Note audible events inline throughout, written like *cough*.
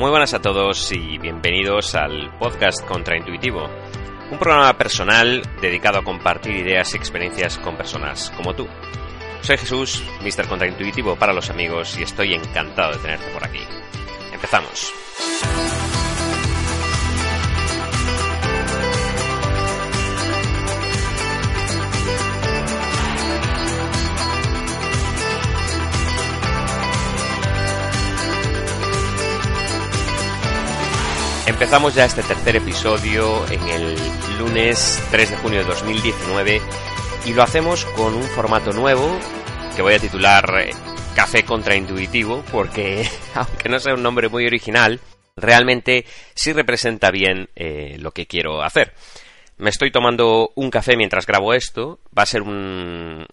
Muy buenas a todos y bienvenidos al podcast Contraintuitivo, un programa personal dedicado a compartir ideas y experiencias con personas como tú. Soy Jesús, Mr. Contraintuitivo para los amigos y estoy encantado de tenerte por aquí. Empezamos. Empezamos ya este tercer episodio en el lunes 3 de junio de 2019 y lo hacemos con un formato nuevo que voy a titular eh, Café Contraintuitivo porque *laughs* aunque no sea un nombre muy original, realmente sí representa bien eh, lo que quiero hacer. Me estoy tomando un café mientras grabo esto. Va a ser un,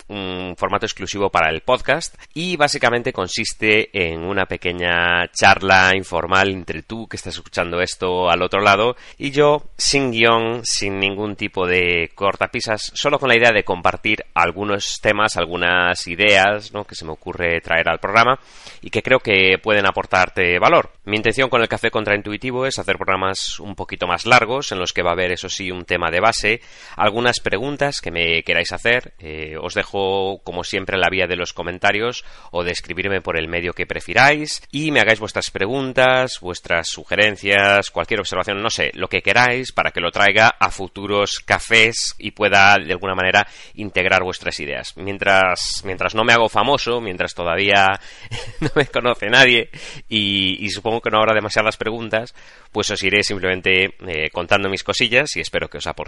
formato exclusivo para el podcast y básicamente consiste en una pequeña charla informal entre tú que estás escuchando esto al otro lado y yo sin guion, sin ningún tipo de cortapisas, solo con la idea de compartir algunos temas, algunas ideas que se me ocurre traer al programa y que creo que pueden aportarte valor. Mi intención con el café contraintuitivo es hacer programas un poquito más largos en los que va a haber eso sí un tema de base, algunas preguntas que me queráis hacer. Eh, os dejo, como siempre, la vía de los comentarios o de escribirme por el medio que prefiráis y me hagáis vuestras preguntas, vuestras sugerencias, cualquier observación, no sé, lo que queráis para que lo traiga a futuros cafés y pueda de alguna manera integrar vuestras ideas. Mientras, mientras no me hago famoso, mientras todavía *laughs* no me conoce nadie y, supongo que no habrá demasiadas preguntas, pues os iré simplemente eh, contando mis cosillas y espero que os aporte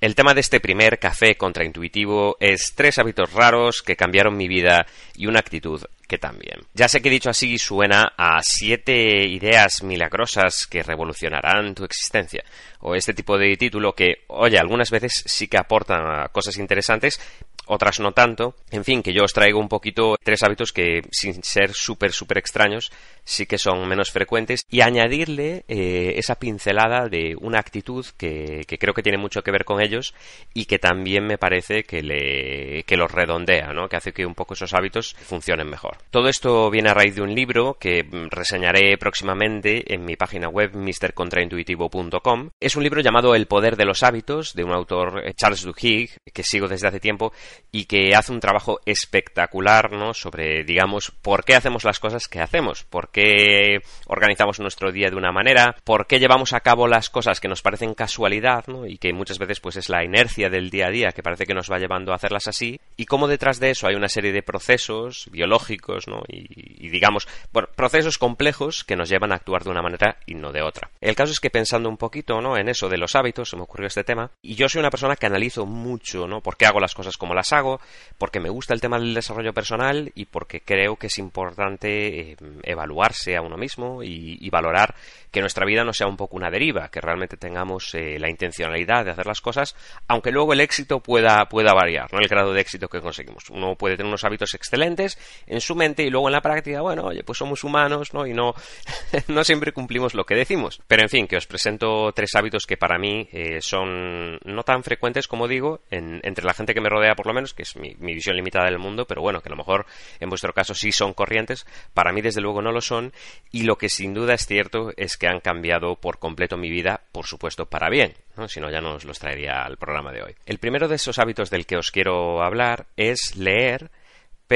El tema de este primer café contraintuitivo es tres hábitos raros que cambiaron mi vida y una actitud que también. Ya sé que dicho así suena a siete ideas milagrosas que revolucionarán tu existencia. O este tipo de título que, oye, algunas veces sí que aportan cosas interesantes, otras no tanto. En fin, que yo os traigo un poquito tres hábitos que, sin ser súper, súper extraños, sí que son menos frecuentes y añadirle eh, esa pincelada de una actitud que, que, creo que tiene mucho que ver con ellos y que también me parece que, le, que los redondea, ¿no? que hace que un poco esos hábitos funcionen mejor. Todo esto viene a raíz de un libro que reseñaré próximamente en mi página web mrcontraintuitivo.com. Es un libro llamado El poder de los hábitos de un autor eh, Charles Duhigg que sigo desde hace tiempo y que hace un trabajo espectacular ¿no? sobre, digamos, por qué hacemos las cosas que hacemos, por qué organizamos nuestro día de una manera, por qué llevamos a cabo las cosas que nos parecen casualidad ¿no? y que muchas veces pues es la inercia del día a día que parece que nos va llevando a hacerlas así y cómo detrás de eso hay una serie de procesos biológicos y, digamos, bueno, procesos complejos que nos llevan a actuar de una manera y no de otra. El caso es que pensando un poquito ¿no? en eso de los hábitos, se me ocurrió este tema y yo soy una persona que analizo mucho ¿no? por qué hago las cosas como las hago, porque me gusta el tema del desarrollo personal y porque creo que es importante eh, evaluarse a uno mismo y, y, valorar que nuestra vida no sea un poco una deriva, que realmente tengamos eh, la intencionalidad de hacer las cosas, aunque luego el éxito pueda, pueda variar, ¿no? El grado de éxito que conseguimos. Uno puede tener unos hábitos excelentes en su mente y luego en la práctica, bueno, oye, pues somos humanos, ¿no? Y no, *laughs* no siempre cumplimos lo que decimos. Pero en fin, que os presento tres hábitos que para mí eh, son no tan frecuentes como digo, en, entre la gente que me rodea por lo menos, que es mi, visión limitada del mundo, pero bueno, que a lo mejor en vuestro caso sí son corrientes, para mí desde luego no lo son, y lo que sin duda es cierto es que han cambiado por completo mi vida, por supuesto para bien, ¿no? si no ya no os los traería al programa de hoy. El primero de esos hábitos del que os quiero hablar es leer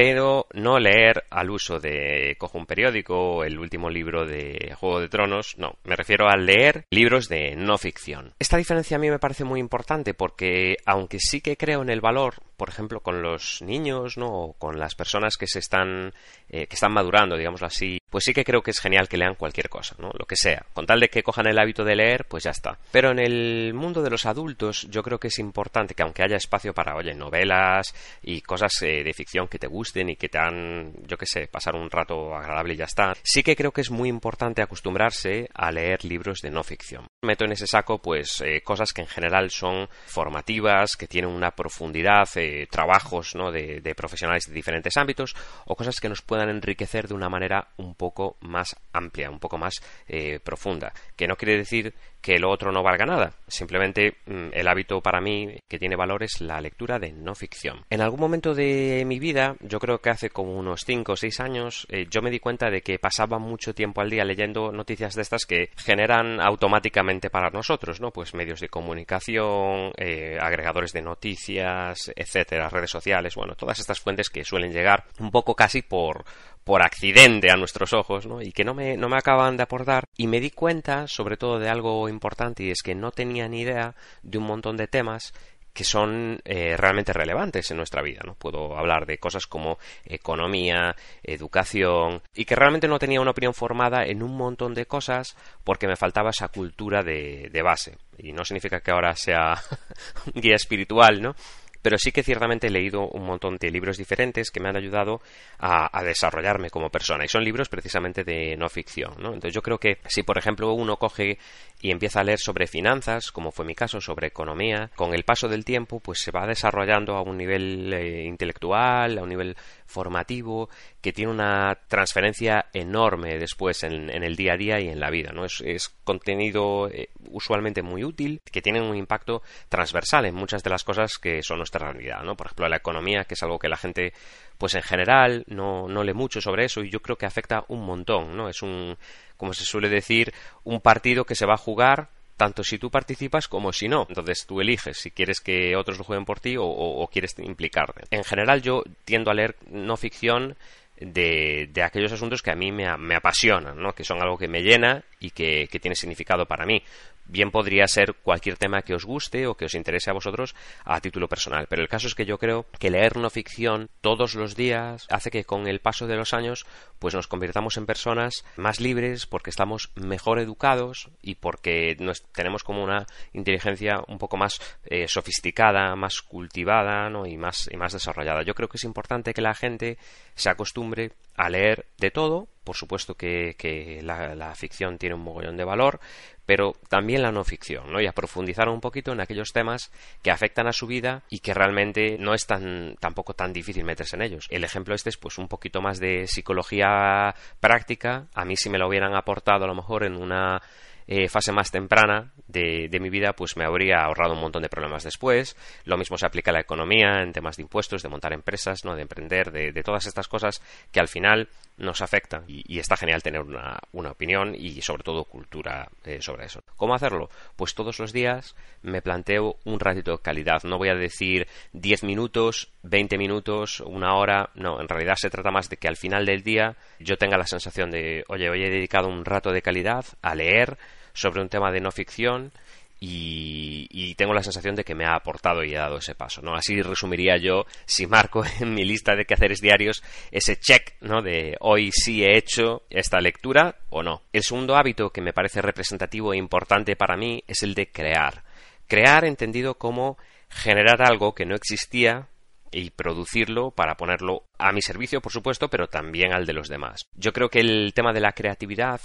pero no leer al uso de cojo un periódico o el último libro de Juego de Tronos, no, me refiero a leer libros de no ficción. Esta diferencia a mí me parece muy importante porque aunque sí que creo en el valor por ejemplo, con los niños, ¿no? O con las personas que se están, eh, que están madurando, digámoslo así, pues sí que creo que es genial que lean cualquier cosa, ¿no? Lo que sea. Con tal de que cojan el hábito de leer, pues ya está. Pero en el mundo de los adultos, yo creo que es importante que aunque haya espacio para, oye, novelas y cosas eh, de ficción que te gusten y que te han, yo qué sé, pasar un rato agradable y ya está, sí que creo que es muy importante acostumbrarse a leer libros de no ficción. Meto en ese saco, pues, eh, cosas que en general son formativas, que tienen una profundidad, eh, trabajos, ¿no? De, de profesionales de diferentes ámbitos, o cosas que nos puedan enriquecer de una manera un poco más amplia, un poco más eh, profunda. Que no quiere decir que lo otro no valga nada. Simplemente mm, el hábito para mí que tiene valor es la lectura de no ficción. En algún momento de mi vida, yo creo que hace como unos 5 o 6 años, eh, yo me di cuenta de que pasaba mucho tiempo al día leyendo noticias de estas que generan automáticamente para nosotros, ¿no? Pues medios de comunicación, eh, agregadores de noticias, etcétera, redes sociales, bueno, todas estas fuentes que suelen llegar un poco casi por, por accidente a nuestros ojos, ¿no? Y que no me, no me acaban de aportar. Y me di cuenta, sobre todo, de algo importante, y es que no tenía ni idea de un montón de temas que son eh, realmente relevantes en nuestra vida. ¿no? Puedo hablar de cosas como economía, educación, y que realmente no tenía una opinión formada en un montón de cosas porque me faltaba esa cultura de, de base. Y no significa que ahora sea *laughs* guía espiritual, ¿no? Pero sí que ciertamente he leído un montón de libros diferentes que me han ayudado a, a, desarrollarme como persona y son libros precisamente de no ficción ¿no? entonces yo creo que si por ejemplo uno coge y empieza a leer sobre finanzas como fue mi caso sobre economía con el paso del tiempo pues se va desarrollando a un nivel eh, intelectual a un nivel formativo que tiene una transferencia enorme después en, en, el día a día y en la vida. ¿no? Es, contenido eh, usualmente muy útil que tiene un impacto transversal en muchas de las cosas que son nuestra realidad. ¿no? Por ejemplo, la economía, que es algo que la gente pues en general no, no lee mucho sobre eso y yo creo que afecta un montón. ¿no? Es un, como se suele decir, un partido que se va a jugar tanto si tú participas como si no. Entonces tú eliges si quieres que otros lo jueguen por ti o, o quieres implicarte. En general yo tiendo a leer no ficción de, de, aquellos asuntos que a mí me, me, apasionan, ¿no? que son algo que me llena y que, que tiene significado para mí bien podría ser cualquier tema que os guste o que os interese a vosotros a título personal. Pero el caso es que yo creo que leer no ficción todos los días hace que con el paso de los años pues nos convirtamos en personas más libres porque estamos mejor educados y porque nos, tenemos como una inteligencia un poco más eh, sofisticada, más cultivada ¿no? y, más, y más desarrollada. Yo creo que es importante que la gente se acostumbre a leer de todo. Por supuesto que, que la, la, ficción tiene un mogollón de valor, pero también la no ficción, ¿no? Y a profundizar un poquito en aquellos temas que afectan a su vida y que realmente no es tan, tampoco tan difícil meterse en ellos. El ejemplo este es pues un poquito más de psicología práctica. A mí si me lo hubieran aportado a lo mejor en una eh, fase más temprana de, mi vida, pues me habría ahorrado un montón de problemas después. Lo mismo se aplica a la economía, en temas de impuestos, de montar empresas, ¿no? de emprender, de, todas estas cosas que al final nos afectan. Y, y está genial tener una, una, opinión y sobre todo cultura eh, sobre eso. ¿Cómo hacerlo? Pues todos los días me planteo un ratito de calidad. No voy a decir 10 minutos, 20 minutos, una hora. No, en realidad se trata más de que al final del día yo tenga la sensación de, oye, hoy he dedicado un rato de calidad a leer, sobre un tema de no ficción y, tengo la sensación de que me ha aportado y he dado ese paso, ¿no? Así resumiría yo, si marco *laughs* en mi lista de quehaceres diarios ese check, ¿no? De hoy sí he hecho esta lectura o no. El segundo hábito que me parece representativo e importante para mí es el de crear. Crear entendido como generar algo que no existía y producirlo para ponerlo a mi servicio, por supuesto, pero también al de los demás. Yo creo que el tema de la creatividad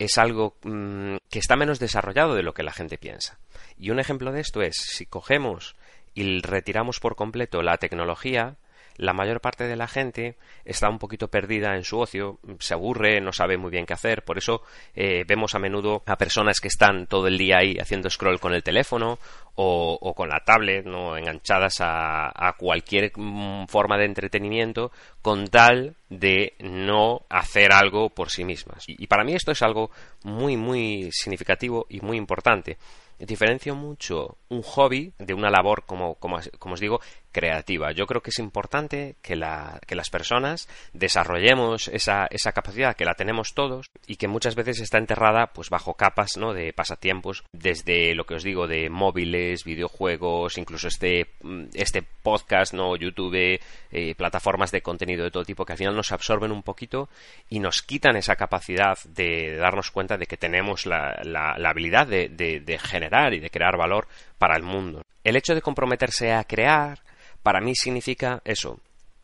es algo mmm, que está menos desarrollado de lo que la gente piensa. Y un ejemplo de esto es, si cogemos y retiramos por completo la tecnología, la mayor parte de la gente está un poquito perdida en su ocio, se aburre, no sabe muy bien qué hacer, por eso eh, vemos a menudo a personas que están todo el día ahí haciendo scroll con el teléfono o, con la tablet, no enganchadas a, a cualquier mm, forma de entretenimiento con tal de no hacer algo por sí mismas. Y, para mí esto es algo muy muy significativo y muy importante. Diferencio mucho un hobby de una labor, como, como os digo, creativa. Yo creo que es importante que, la, las personas desarrollemos esa, esa, capacidad que la tenemos todos y que muchas veces está enterrada pues bajo capas ¿no? de pasatiempos desde lo que os digo de móviles, videojuegos, incluso este, este podcast, no YouTube, eh, plataformas de contenido de todo tipo que al final nos absorben un poquito y nos quitan esa capacidad de, darnos cuenta de que tenemos la, la, habilidad de, de generar y de crear valor para el mundo. El hecho de comprometerse a crear para mí significa eso,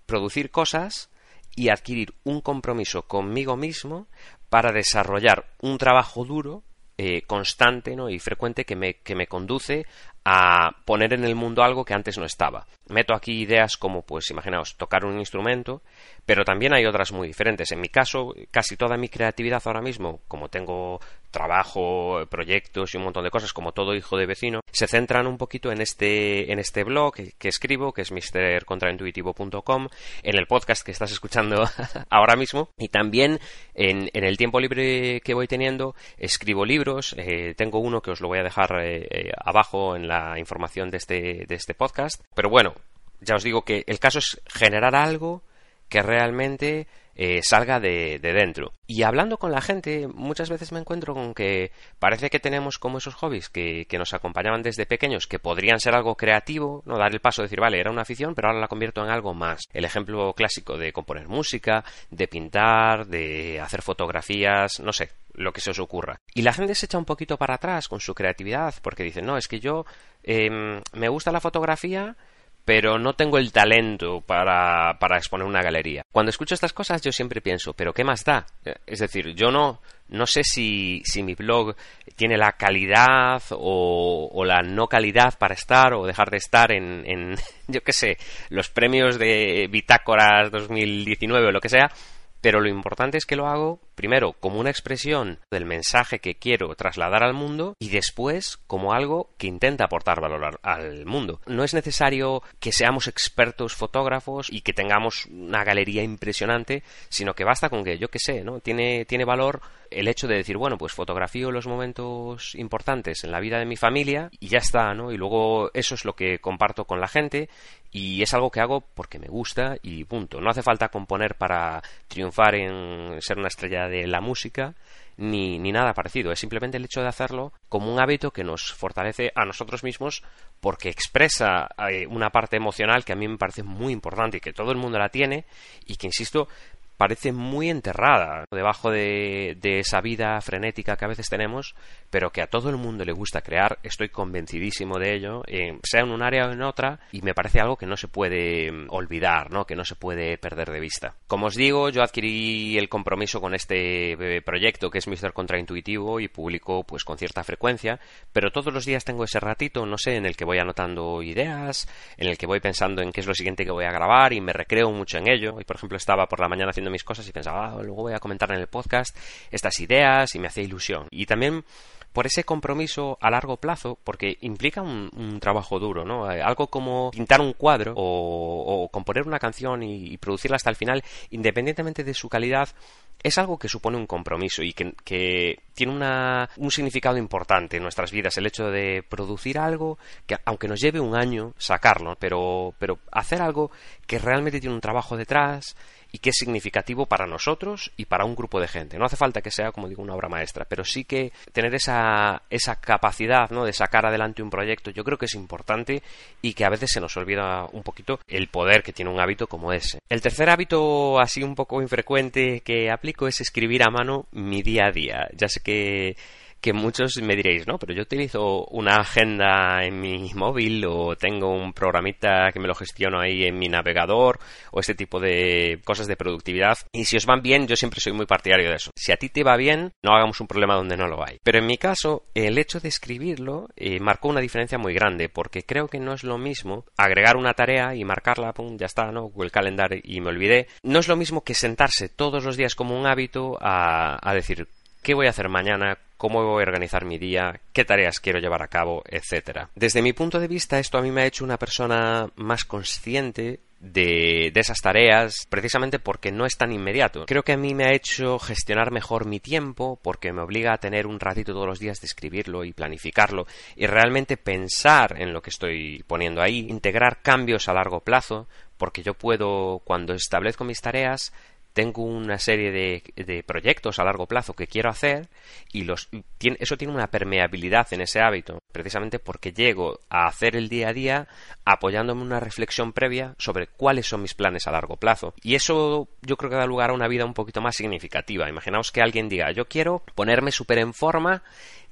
producir cosas y adquirir un compromiso conmigo mismo para desarrollar un trabajo duro, eh, constante ¿no? y frecuente que me, que me conduce a poner en el mundo algo que antes no estaba. Meto aquí ideas como, pues imaginaos, tocar un instrumento, pero también hay otras muy diferentes. En mi caso, casi toda mi creatividad ahora mismo, como tengo trabajo, proyectos y un montón de cosas, como todo hijo de vecino, se centran un poquito en este, en este blog que, escribo, que es mrcontraintuitivo.com, en el podcast que estás escuchando *laughs* ahora mismo, y también en, el tiempo libre que voy teniendo, escribo libros, eh, tengo uno que os lo voy a dejar eh, eh, abajo en la información de este, de este podcast, pero bueno, ya os digo que el caso es generar algo que realmente eh, salga de, dentro. Y hablando con la gente, muchas veces me encuentro con que parece que tenemos como esos hobbies que, nos acompañaban desde pequeños, que podrían ser algo creativo, no dar el paso de decir, vale, era una afición, pero ahora la convierto en algo más. El ejemplo clásico de componer música, de pintar, de hacer fotografías, no sé, lo que se os ocurra. Y la gente se echa un poquito para atrás con su creatividad, porque dice, no, es que yo em, me gusta la fotografía, pero no tengo el talento para, para exponer una galería. Cuando escucho estas cosas yo siempre pienso, pero ¿qué más da? Es decir, yo no, no sé si, si mi blog tiene la calidad o, o, la no calidad para estar o dejar de estar en, en *laughs* yo qué sé, los premios de Bitácoras 2019 o lo que sea, pero lo importante es que lo hago primero como una expresión del mensaje que quiero trasladar al mundo y después como algo que intenta aportar valor al mundo. No es necesario que seamos expertos fotógrafos y que tengamos una galería impresionante, sino que basta con que, yo qué sé, ¿no? Tiene, tiene valor el hecho de decir, bueno, pues fotografío los momentos importantes en la vida de mi familia y ya está, ¿no? Y luego eso es lo que comparto con la gente y es algo que hago porque me gusta y punto. No hace falta componer para triunfar en ser una estrella de la música, ni, ni, nada parecido. Es simplemente el hecho de hacerlo como un hábito que nos fortalece a nosotros mismos porque expresa eh, una parte emocional que a mí me parece muy importante y que todo el mundo la tiene y que, insisto, parece muy enterrada debajo de, esa vida frenética que a veces tenemos, pero que a todo el mundo le gusta crear. Estoy convencidísimo de ello, eh, sea en un área o en otra, y me parece algo que no se puede mm, olvidar, ¿no? que no se puede perder de vista. Como os digo, yo adquirí el compromiso con este eh, proyecto que es Mr. Contraintuitivo y publico pues con cierta frecuencia, pero todos los días tengo ese ratito, no sé, en el que voy anotando ideas, en el que voy pensando en qué es lo siguiente que voy a grabar y me recreo mucho en ello. Y por ejemplo estaba por la mañana haciendo mis cosas y pensaba, ah, luego voy a comentar en el podcast estas ideas y me hacía ilusión. Y también por ese compromiso a largo plazo, porque implica un, trabajo duro, ¿no? Eh, algo como pintar un cuadro o, componer una canción y, producirla hasta el final, independientemente de su calidad, es algo que supone un compromiso y que, tiene una, un significado importante en nuestras vidas. El hecho de producir algo que, aunque nos lleve un año sacarlo, pero, pero hacer algo que realmente tiene un trabajo detrás, y que es significativo para nosotros y para un grupo de gente. No hace falta que sea, como digo, una obra maestra, pero sí que tener esa, esa capacidad ¿no? de sacar adelante un proyecto yo creo que es importante y que a veces se nos olvida un poquito el poder que tiene un hábito como ese. El tercer hábito así un poco infrecuente que aplico es escribir a mano mi día a día. Ya sé que que muchos me diréis, no, pero yo utilizo una agenda en mi móvil o tengo un programita que me lo gestiono ahí en mi navegador o este tipo de cosas de productividad. Y si os van bien, yo siempre soy muy partidario de eso. Si a ti te va bien, no hagamos un problema donde no lo hay. Pero en mi caso, el hecho de escribirlo eh, marcó una diferencia muy grande porque creo que no es lo mismo agregar una tarea y marcarla, pum, ya está, ¿no? el calendario y me olvidé. No es lo mismo que sentarse todos los días como un hábito a, a decir, ¿qué voy a hacer mañana? Cómo voy a organizar mi día, qué tareas quiero llevar a cabo, etcétera. Desde mi punto de vista, esto a mí me ha hecho una persona más consciente de, de, esas tareas precisamente porque no es tan inmediato. Creo que a mí me ha hecho gestionar mejor mi tiempo porque me obliga a tener un ratito todos los días de escribirlo y planificarlo y realmente pensar en lo que estoy poniendo ahí, integrar cambios a largo plazo porque yo puedo, cuando establezco mis tareas, tengo una serie de, proyectos a largo plazo que quiero hacer y los, eso tiene una permeabilidad en ese hábito, precisamente porque llego a hacer el día a día apoyándome en una reflexión previa sobre cuáles son mis planes a largo plazo. Y eso yo creo que da lugar a una vida un poquito más significativa. Imaginaos que alguien diga, yo quiero ponerme súper en forma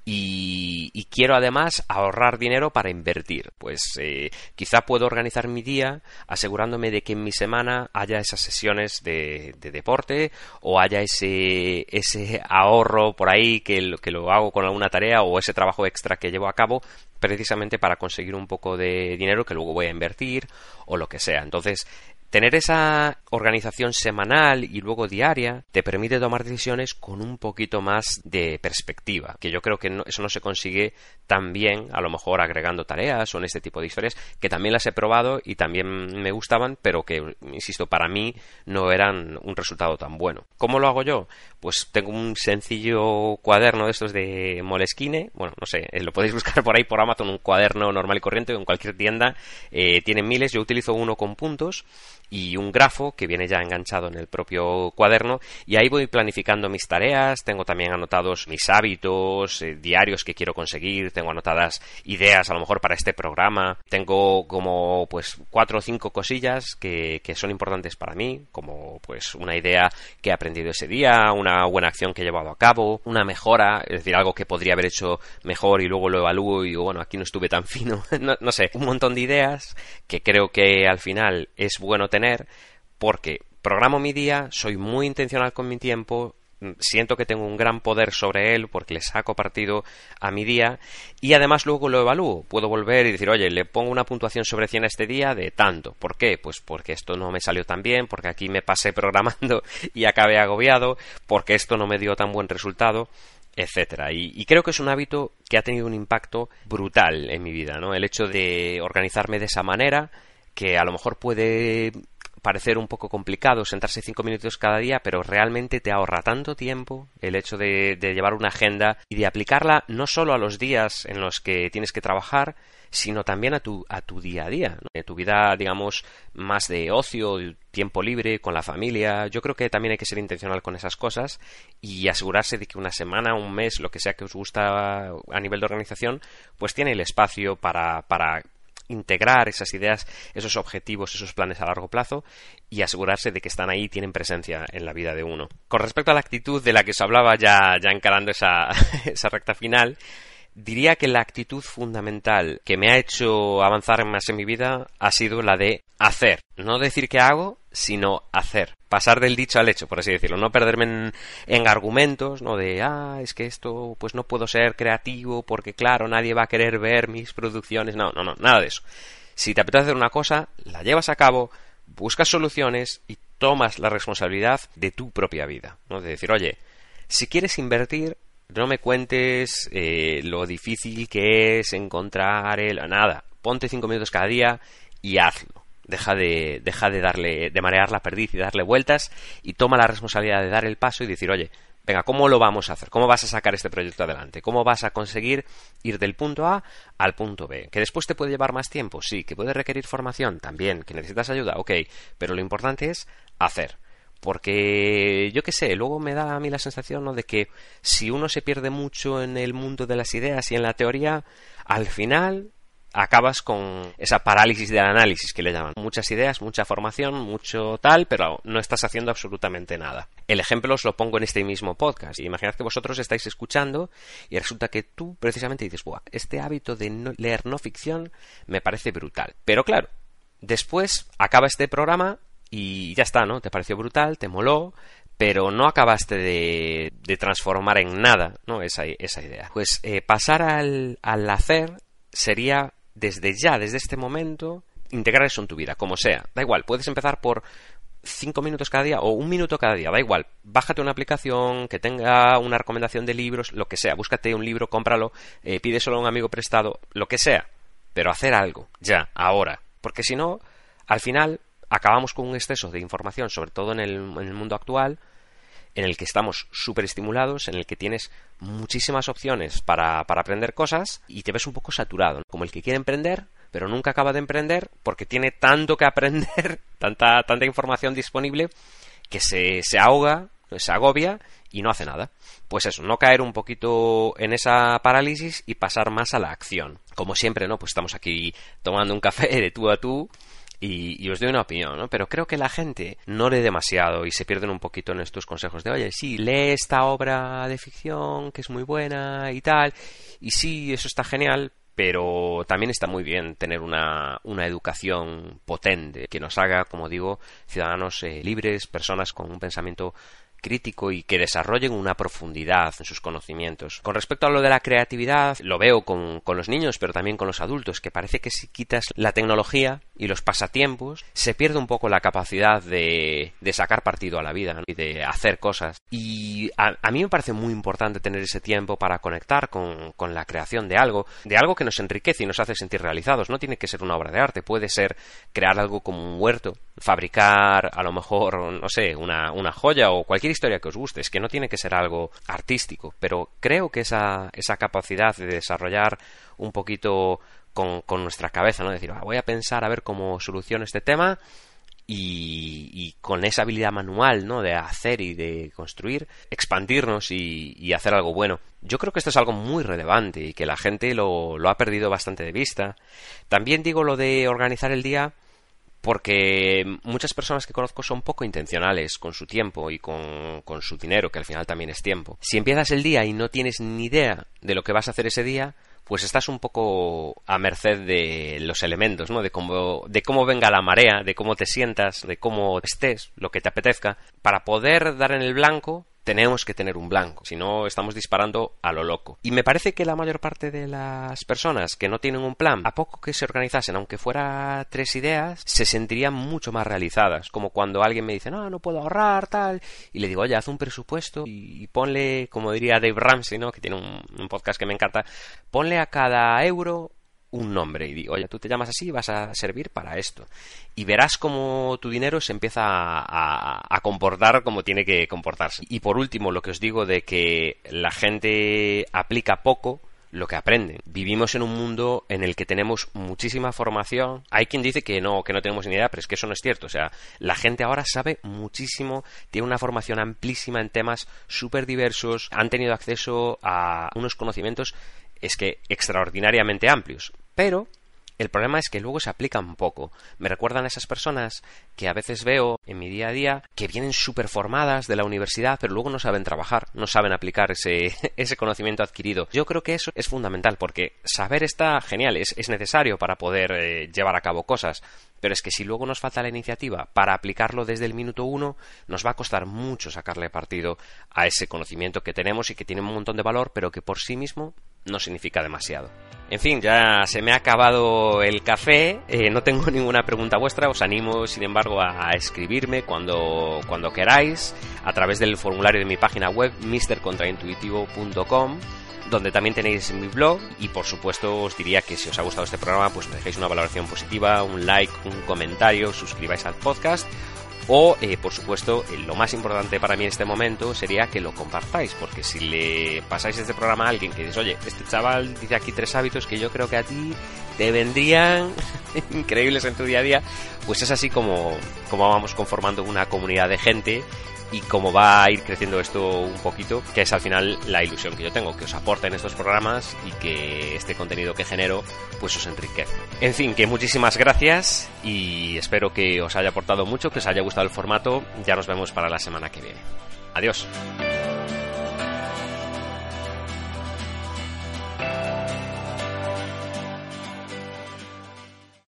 y, quiero además ahorrar dinero para invertir. Pues eh, quizá puedo organizar mi día asegurándome de que en mi semana haya esas sesiones de, deporte o haya ese, ese ahorro por ahí que lo, que lo hago con alguna tarea o ese trabajo extra que llevo a cabo precisamente para conseguir un poco de dinero que luego voy a invertir o lo que sea. Entonces, Tener esa organización semanal y luego diaria te permite tomar decisiones con un poquito más de perspectiva, que yo creo que eso no se consigue tan bien, a lo mejor agregando tareas o en este tipo de historias, que también las he probado y también me gustaban, pero que, insisto, para mí no eran un resultado tan bueno. ¿Cómo lo hago yo? Pues tengo un sencillo cuaderno de estos de Moleskine, bueno, no sé, eh, lo podéis *laughs* buscar por ahí por Amazon, un cuaderno normal y corriente en cualquier tienda, eh, tienen miles, yo utilizo uno con puntos y un grafo que viene ya enganchado en el propio cuaderno y ahí voy planificando mis tareas, tengo también anotados mis hábitos eh, diarios que quiero conseguir, tengo anotadas ideas a lo mejor para este programa, tengo como pues cuatro o cinco cosillas que, que son importantes para mí, como pues una idea que he aprendido ese día, una buena acción que he llevado a cabo, una mejora, es decir, algo que podría haber hecho mejor y luego lo evalúo y digo, bueno, aquí no estuve tan *laughs* fino, *laughs* no, no sé, un montón de ideas que creo que al final es bueno tener porque programo mi día, soy muy intencional con mi tiempo, mm, siento que tengo un gran poder sobre él porque le saco partido a mi día y además luego lo evalúo. Puedo volver y decir, oye, le pongo una puntuación sobre 100 a este día de tanto. ¿Por qué? Pues porque esto no me salió tan bien, porque aquí me pasé programando *laughs* y acabé agobiado, porque esto no me dio tan buen resultado etcétera. Y, creo que es un hábito que ha tenido un impacto brutal en mi vida, ¿no? El hecho de organizarme de esa manera, que a lo mejor puede parecer un poco complicado sentarse cinco minutos cada día, pero realmente te ahorra tanto tiempo el hecho de, llevar una agenda y de aplicarla no solo a los días en los que tienes que trabajar, sino también a tu, a tu día a día, ¿no? tu vida, digamos, más de ocio, tiempo libre, con la familia. Yo creo que también hay que ser intencional con esas cosas y asegurarse de que una semana, un mes, lo que sea que os gusta a nivel de organización, pues tiene el espacio para, para integrar esas ideas, esos objetivos, esos planes a largo plazo y asegurarse de que están ahí y tienen presencia en la vida de uno. Con respecto a la actitud de la que os hablaba ya, ya encarando esa, *laughs* esa recta final, diría que la actitud fundamental que me ha hecho avanzar más en mi vida ha sido la de hacer. No decir que hago, sino hacer. Pasar del dicho al hecho, por así decirlo. No perderme en, argumentos, ¿no? De, ah, es que esto, pues no puedo ser creativo porque, claro, nadie va a querer ver mis producciones. No, no, no, nada de eso. Si te apetece hacer una cosa, la llevas a cabo, buscas soluciones y tomas la responsabilidad de tu propia vida, ¿no? De decir, oye, si quieres invertir, no me cuentes eh, lo difícil que es encontrar el... Nada, ponte cinco minutos cada día y hazlo. Deja de, deja de darle, de marear la perdiz y darle vueltas y toma la responsabilidad de dar el paso y decir, oye, venga, ¿cómo lo vamos a hacer? ¿Cómo vas a sacar este proyecto adelante? ¿Cómo vas a conseguir ir del punto A al punto B? ¿Que después te puede llevar más tiempo? Sí. ¿Que puede requerir formación? También. ¿Que necesitas ayuda? Ok. Pero lo importante es hacer. Porque yo qué sé, luego me da a mí la sensación ¿no? de que si uno se pierde mucho en el mundo de las ideas y en la teoría, al final acabas con esa parálisis del análisis que le llaman. Muchas ideas, mucha formación, mucho tal, pero no estás haciendo absolutamente nada. El ejemplo os lo pongo en este mismo podcast. Imaginad que vosotros estáis escuchando y resulta que tú precisamente dices, Buah, este hábito de leer no ficción me parece brutal. Pero claro, después acaba este programa y ya está, ¿no? Te pareció brutal, te moló, pero no acabaste de, de transformar en nada, ¿no? Esa, esa idea. Pues eh, pasar al, al hacer sería desde ya, desde este momento, integrar eso en tu vida, como sea. Da igual, puedes empezar por cinco minutos cada día o un minuto cada día, da igual. Bájate una aplicación que tenga una recomendación de libros, lo que sea. Búscate un libro, cómpralo, eh, pídeselo a un amigo prestado, lo que sea. Pero hacer algo, ya, ahora. Porque si no, al final acabamos con un exceso de información, sobre todo en el, en el mundo actual, en el que estamos súper estimulados, en el que tienes muchísimas opciones para, para aprender cosas y te ves un poco saturado, como el que quiere emprender, pero nunca acaba de emprender porque tiene tanto que aprender, *laughs* tanta, tanta información disponible, que se, se ahoga, se agobia y no hace nada. Pues eso, no caer un poquito en esa parálisis y pasar más a la acción. Como siempre, ¿no? Pues estamos aquí tomando un café de tú a tú y, os doy una opinión, ¿no? Pero creo que la gente no lee demasiado y se pierden un poquito en estos consejos de, oye, sí, lee esta obra de ficción que es muy buena y tal, y sí, eso está genial, pero también está muy bien tener una, una educación potente que nos haga, como digo, ciudadanos eh, libres, personas con un pensamiento crítico y que desarrollen una profundidad en sus conocimientos. Con respecto a lo de la creatividad, lo veo con, los niños, pero también con los adultos, que parece que si quitas la tecnología y los pasatiempos, se pierde un poco la capacidad de, de sacar partido a la vida y de hacer cosas. Y a, a, mí me parece muy importante tener ese tiempo para conectar con, con la creación de algo, de algo que nos enriquece y nos hace sentir realizados. No tiene que ser una obra de arte, puede ser crear algo como un huerto, fabricar a lo mejor, no sé, una, una joya o cualquier historia que os guste, es que no tiene que ser algo artístico, pero creo que esa, esa capacidad de desarrollar un poquito con, con nuestra cabeza, ¿no? Decir, ah, voy a pensar a ver cómo soluciono este tema y, y, con esa habilidad manual, ¿no? De hacer y de construir, expandirnos y, hacer algo bueno. Yo creo que esto es algo muy relevante y que la gente lo ha perdido bastante de vista. También digo lo de organizar el día porque muchas personas que conozco son poco intencionales con su tiempo y con, con, su dinero, que al final también es tiempo. Si empiezas el día y no tienes ni idea de lo que vas a hacer ese día, pues estás un poco a merced de los elementos, ¿no? De cómo, de cómo venga la marea, de cómo te sientas, de cómo estés, lo que te apetezca, para poder dar en el blanco tenemos que tener un blanco, si no estamos disparando a lo loco. Y me parece que la mayor parte de las personas que no tienen un plan, a poco que se organizasen, aunque fuera tres ideas, se sentirían mucho más realizadas, como cuando alguien me dice, no, no puedo ahorrar, tal, y le digo, oye, haz un presupuesto y ponle, como diría Dave Ramsey, ¿no? que tiene un, un podcast que me encanta, ponle a cada euro un nombre y digo, oye, tú te llamas así vas a servir para esto. Y verás cómo tu dinero se empieza a, a, comportar como tiene que comportarse. Y por último, lo que os digo de que la gente aplica poco lo que aprenden. Vivimos en un mundo en el que tenemos muchísima formación. Hay quien dice que no, que no tenemos ni idea, pero es que eso no es cierto. O sea, la gente ahora sabe muchísimo, tiene una formación amplísima en temas súper diversos, han tenido acceso a unos conocimientos es que extraordinariamente amplios. Pero el problema es que luego se aplican poco. Me recuerdan a esas personas que a veces veo en mi día a día que vienen súper formadas de la universidad, pero luego no saben trabajar, no saben aplicar ese, *laughs* ese conocimiento adquirido. Yo creo que eso es fundamental porque saber está genial, es, es necesario para poder eh, llevar a cabo cosas. Pero es que si luego nos falta la iniciativa para aplicarlo desde el minuto uno, nos va a costar mucho sacarle partido a ese conocimiento que tenemos y que tiene un montón de valor, pero que por sí mismo no significa demasiado. En fin, ya se me ha acabado el café, eh, no tengo *laughs* ninguna pregunta vuestra, os animo sin embargo a, escribirme cuando, cuando queráis a través del formulario de mi página web mistercontraintuitivo.com donde también tenéis mi blog y por supuesto os diría que si os ha gustado este programa pues me dejéis una valoración positiva, un like, un comentario, suscribáis al podcast o, eh, por supuesto, lo más importante para mí en este momento sería que lo compartáis, porque si le pasáis este programa a alguien que dice, oye, este chaval dice aquí tres hábitos que yo creo que a ti te vendrían *laughs* increíbles en tu día a día, pues es así como, como vamos conformando una comunidad de gente y cómo va a ir creciendo esto un poquito, que es al final la ilusión que yo tengo, que os aporten estos programas y que este contenido que genero pues os enriquece. En fin, que muchísimas gracias y espero que os haya aportado mucho, que os haya gustado el formato. Ya nos vemos para la semana que viene. Adiós.